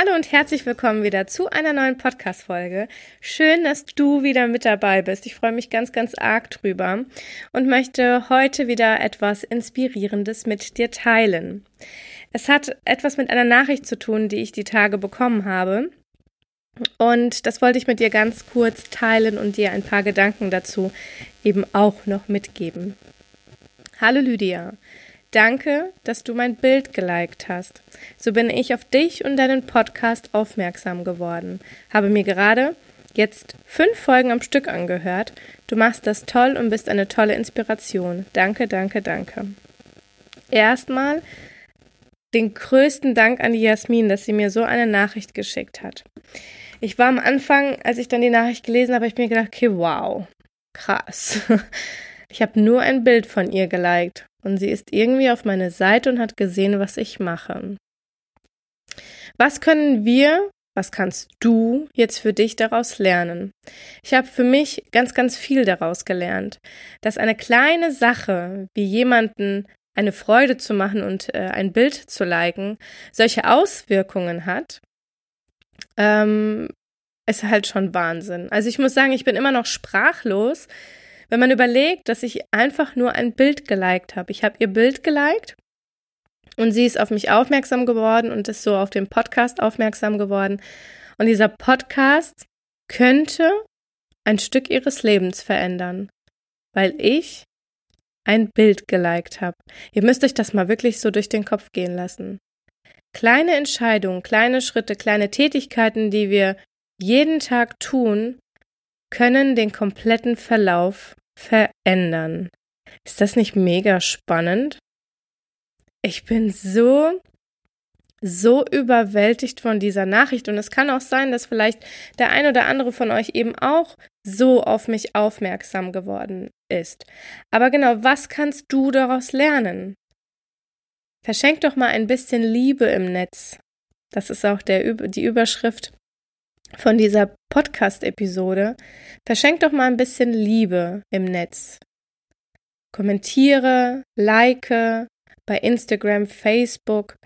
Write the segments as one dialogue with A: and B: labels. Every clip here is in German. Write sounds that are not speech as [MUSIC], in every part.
A: Hallo und herzlich willkommen wieder zu einer neuen Podcast-Folge. Schön, dass du wieder mit dabei bist. Ich freue mich ganz, ganz arg drüber und möchte heute wieder etwas Inspirierendes mit dir teilen. Es hat etwas mit einer Nachricht zu tun, die ich die Tage bekommen habe. Und das wollte ich mit dir ganz kurz teilen und dir ein paar Gedanken dazu eben auch noch mitgeben. Hallo Lydia. Danke, dass du mein Bild geliked hast. So bin ich auf dich und deinen Podcast aufmerksam geworden. Habe mir gerade jetzt fünf Folgen am Stück angehört. Du machst das toll und bist eine tolle Inspiration. Danke, danke, danke. Erstmal den größten Dank an die Jasmin, dass sie mir so eine Nachricht geschickt hat. Ich war am Anfang, als ich dann die Nachricht gelesen habe, ich mir gedacht, okay, wow, krass. [LAUGHS] Ich habe nur ein Bild von ihr geliked und sie ist irgendwie auf meine Seite und hat gesehen, was ich mache. Was können wir, was kannst du jetzt für dich daraus lernen? Ich habe für mich ganz, ganz viel daraus gelernt, dass eine kleine Sache wie jemanden eine Freude zu machen und äh, ein Bild zu liken, solche Auswirkungen hat, ähm, ist halt schon Wahnsinn. Also ich muss sagen, ich bin immer noch sprachlos, wenn man überlegt, dass ich einfach nur ein Bild geliked habe. Ich habe ihr Bild geliked und sie ist auf mich aufmerksam geworden und ist so auf den Podcast aufmerksam geworden. Und dieser Podcast könnte ein Stück ihres Lebens verändern, weil ich ein Bild geliked habe. Ihr müsst euch das mal wirklich so durch den Kopf gehen lassen. Kleine Entscheidungen, kleine Schritte, kleine Tätigkeiten, die wir jeden Tag tun, können den kompletten Verlauf verändern. Ist das nicht mega spannend? Ich bin so, so überwältigt von dieser Nachricht und es kann auch sein, dass vielleicht der ein oder andere von euch eben auch so auf mich aufmerksam geworden ist. Aber genau, was kannst du daraus lernen? Verschenk doch mal ein bisschen Liebe im Netz. Das ist auch der, die Überschrift von dieser Podcast-Episode, verschenk doch mal ein bisschen Liebe im Netz. Kommentiere, like bei Instagram, Facebook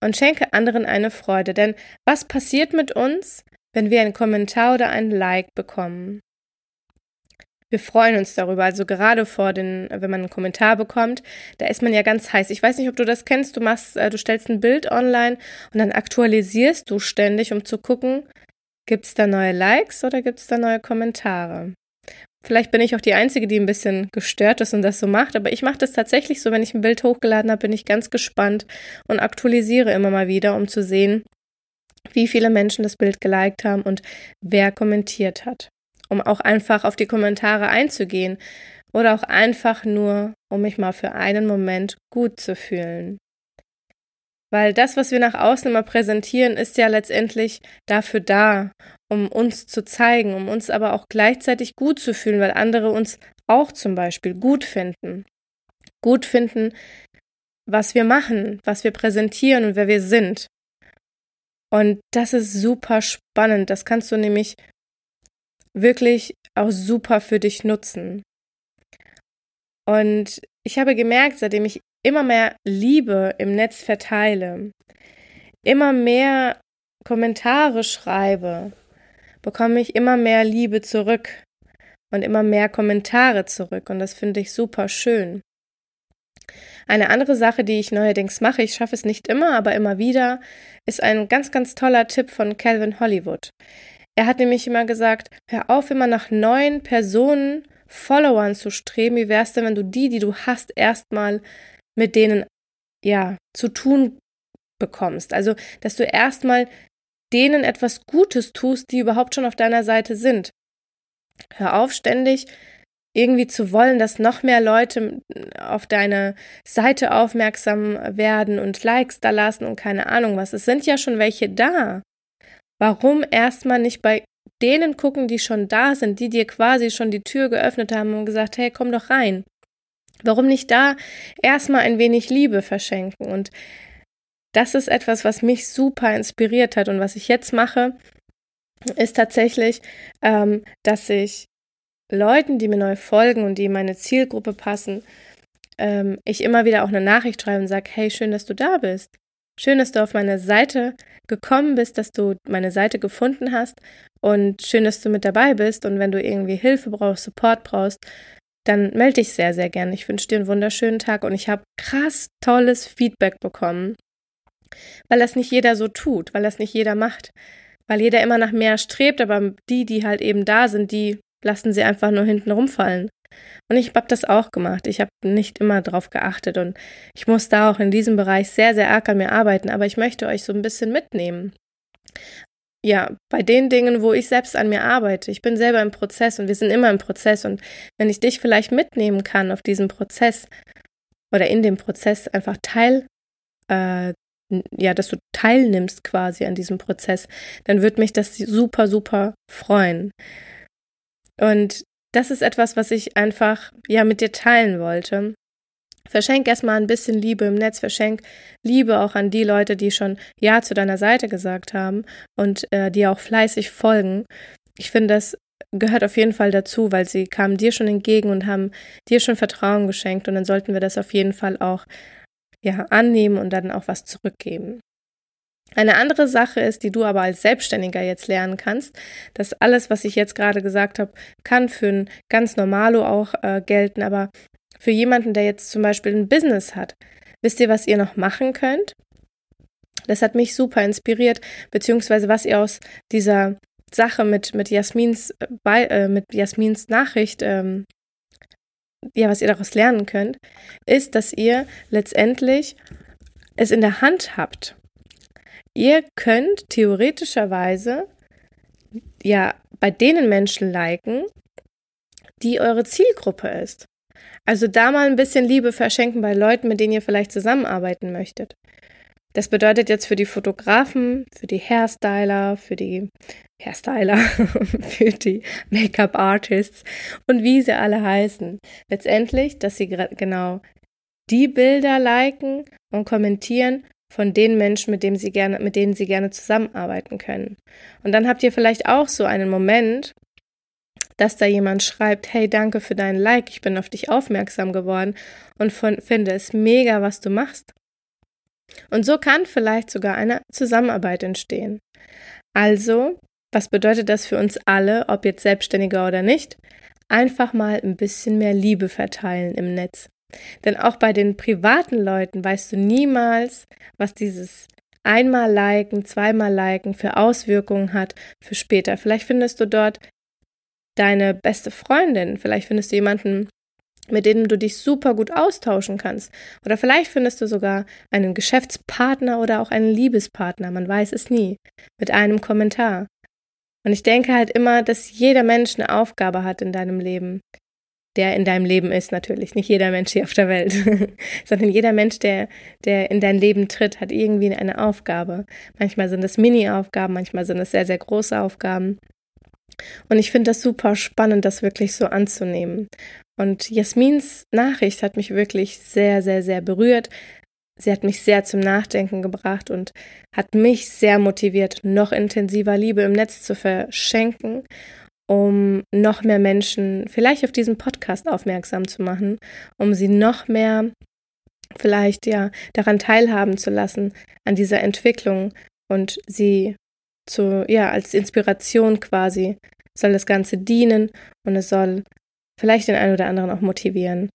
A: und schenke anderen eine Freude. Denn was passiert mit uns, wenn wir einen Kommentar oder ein Like bekommen? Wir freuen uns darüber. Also gerade vor den, wenn man einen Kommentar bekommt, da ist man ja ganz heiß. Ich weiß nicht, ob du das kennst. Du machst, äh, du stellst ein Bild online und dann aktualisierst du ständig, um zu gucken, Gibt es da neue Likes oder gibt es da neue Kommentare? Vielleicht bin ich auch die Einzige, die ein bisschen gestört ist und das so macht, aber ich mache das tatsächlich so, wenn ich ein Bild hochgeladen habe, bin ich ganz gespannt und aktualisiere immer mal wieder, um zu sehen, wie viele Menschen das Bild geliked haben und wer kommentiert hat. Um auch einfach auf die Kommentare einzugehen oder auch einfach nur, um mich mal für einen Moment gut zu fühlen. Weil das, was wir nach außen immer präsentieren, ist ja letztendlich dafür da, um uns zu zeigen, um uns aber auch gleichzeitig gut zu fühlen, weil andere uns auch zum Beispiel gut finden. Gut finden, was wir machen, was wir präsentieren und wer wir sind. Und das ist super spannend. Das kannst du nämlich wirklich auch super für dich nutzen. Und ich habe gemerkt, seitdem ich immer mehr Liebe im Netz verteile, immer mehr Kommentare schreibe, bekomme ich immer mehr Liebe zurück und immer mehr Kommentare zurück und das finde ich super schön. Eine andere Sache, die ich neuerdings mache, ich schaffe es nicht immer, aber immer wieder, ist ein ganz, ganz toller Tipp von Calvin Hollywood. Er hat nämlich immer gesagt, hör auf, immer nach neuen Personen, Followern zu streben. Wie wär's denn, wenn du die, die du hast, erstmal mit denen ja zu tun bekommst. Also, dass du erstmal denen etwas Gutes tust, die überhaupt schon auf deiner Seite sind. Hör auf, ständig irgendwie zu wollen, dass noch mehr Leute auf deine Seite aufmerksam werden und Likes da lassen und keine Ahnung was. Es sind ja schon welche da. Warum erstmal nicht bei denen gucken, die schon da sind, die dir quasi schon die Tür geöffnet haben und gesagt, hey, komm doch rein. Warum nicht da erstmal ein wenig Liebe verschenken? Und das ist etwas, was mich super inspiriert hat und was ich jetzt mache, ist tatsächlich, ähm, dass ich Leuten, die mir neu folgen und die in meine Zielgruppe passen, ähm, ich immer wieder auch eine Nachricht schreibe und sage, hey, schön, dass du da bist. Schön, dass du auf meine Seite gekommen bist, dass du meine Seite gefunden hast und schön, dass du mit dabei bist. Und wenn du irgendwie Hilfe brauchst, Support brauchst, dann melde dich sehr, sehr gerne. Ich wünsche dir einen wunderschönen Tag und ich habe krass tolles Feedback bekommen, weil das nicht jeder so tut, weil das nicht jeder macht, weil jeder immer nach mehr strebt, aber die, die halt eben da sind, die lassen sie einfach nur hinten rumfallen. Und ich habe das auch gemacht. Ich habe nicht immer drauf geachtet und ich muss da auch in diesem Bereich sehr, sehr arg an mir arbeiten, aber ich möchte euch so ein bisschen mitnehmen. Ja, bei den Dingen, wo ich selbst an mir arbeite. Ich bin selber im Prozess und wir sind immer im Prozess und wenn ich dich vielleicht mitnehmen kann auf diesem Prozess oder in dem Prozess einfach teil, äh, ja, dass du teilnimmst quasi an diesem Prozess, dann würde mich das super, super freuen. Und das ist etwas, was ich einfach ja mit dir teilen wollte. Verschenk erstmal ein bisschen Liebe im Netz, verschenk Liebe auch an die Leute, die schon Ja zu deiner Seite gesagt haben und äh, die auch fleißig folgen. Ich finde, das gehört auf jeden Fall dazu, weil sie kamen dir schon entgegen und haben dir schon Vertrauen geschenkt und dann sollten wir das auf jeden Fall auch ja annehmen und dann auch was zurückgeben. Eine andere Sache ist, die du aber als Selbstständiger jetzt lernen kannst, dass alles, was ich jetzt gerade gesagt habe, kann für ein ganz Normalo auch äh, gelten, aber für jemanden, der jetzt zum Beispiel ein Business hat, wisst ihr, was ihr noch machen könnt? Das hat mich super inspiriert, beziehungsweise was ihr aus dieser Sache mit, mit Jasmins, äh, äh, mit Jasmins Nachricht, ähm, ja, was ihr daraus lernen könnt, ist, dass ihr letztendlich es in der Hand habt Ihr könnt theoretischerweise ja bei denen Menschen liken, die eure Zielgruppe ist. Also da mal ein bisschen Liebe verschenken bei Leuten, mit denen ihr vielleicht zusammenarbeiten möchtet. Das bedeutet jetzt für die Fotografen, für die Hairstyler, für die Hairstyler, [LAUGHS] für die Make-up-Artists und wie sie alle heißen. Letztendlich, dass sie genau die Bilder liken und kommentieren, von den Menschen, mit, dem sie gerne, mit denen sie gerne zusammenarbeiten können. Und dann habt ihr vielleicht auch so einen Moment, dass da jemand schreibt, hey, danke für deinen Like, ich bin auf dich aufmerksam geworden und von, finde es mega, was du machst. Und so kann vielleicht sogar eine Zusammenarbeit entstehen. Also, was bedeutet das für uns alle, ob jetzt Selbstständiger oder nicht? Einfach mal ein bisschen mehr Liebe verteilen im Netz. Denn auch bei den privaten Leuten weißt du niemals, was dieses einmal liken, zweimal liken für Auswirkungen hat für später. Vielleicht findest du dort deine beste Freundin, vielleicht findest du jemanden, mit dem du dich super gut austauschen kannst. Oder vielleicht findest du sogar einen Geschäftspartner oder auch einen Liebespartner, man weiß es nie, mit einem Kommentar. Und ich denke halt immer, dass jeder Mensch eine Aufgabe hat in deinem Leben der in deinem Leben ist, natürlich. Nicht jeder Mensch hier auf der Welt, [LAUGHS] sondern jeder Mensch, der, der in dein Leben tritt, hat irgendwie eine Aufgabe. Manchmal sind es Mini-Aufgaben, manchmal sind es sehr, sehr große Aufgaben. Und ich finde das super spannend, das wirklich so anzunehmen. Und Jasmins Nachricht hat mich wirklich sehr, sehr, sehr berührt. Sie hat mich sehr zum Nachdenken gebracht und hat mich sehr motiviert, noch intensiver Liebe im Netz zu verschenken um noch mehr Menschen vielleicht auf diesen Podcast aufmerksam zu machen, um sie noch mehr vielleicht ja daran teilhaben zu lassen an dieser Entwicklung und sie zu ja als Inspiration quasi soll das Ganze dienen und es soll vielleicht den einen oder anderen auch motivieren,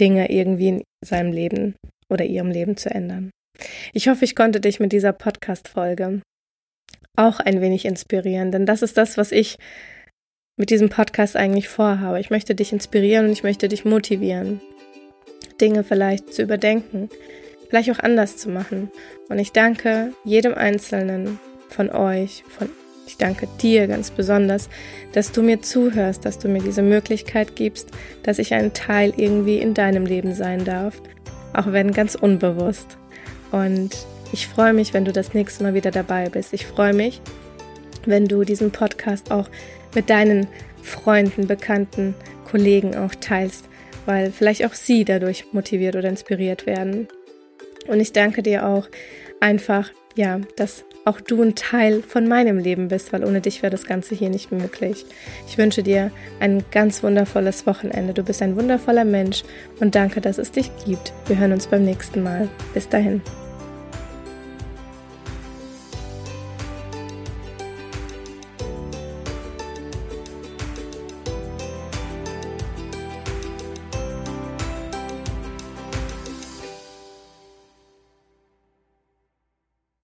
A: Dinge irgendwie in seinem Leben oder ihrem Leben zu ändern. Ich hoffe, ich konnte dich mit dieser Podcast-Folge auch ein wenig inspirieren, denn das ist das, was ich mit diesem Podcast eigentlich vorhabe. Ich möchte dich inspirieren und ich möchte dich motivieren, Dinge vielleicht zu überdenken, vielleicht auch anders zu machen. Und ich danke jedem Einzelnen von euch, von ich danke dir ganz besonders, dass du mir zuhörst, dass du mir diese Möglichkeit gibst, dass ich ein Teil irgendwie in deinem Leben sein darf, auch wenn ganz unbewusst. Und ich freue mich, wenn du das nächste Mal wieder dabei bist. Ich freue mich, wenn du diesen Podcast auch mit deinen Freunden, Bekannten, Kollegen auch teilst weil vielleicht auch sie dadurch motiviert oder inspiriert werden. Und ich danke dir auch einfach, ja, dass auch du ein Teil von meinem Leben bist, weil ohne dich wäre das Ganze hier nicht möglich. Ich wünsche dir ein ganz wundervolles Wochenende. Du bist ein wundervoller Mensch und danke, dass es dich gibt. Wir hören uns beim nächsten Mal. Bis dahin.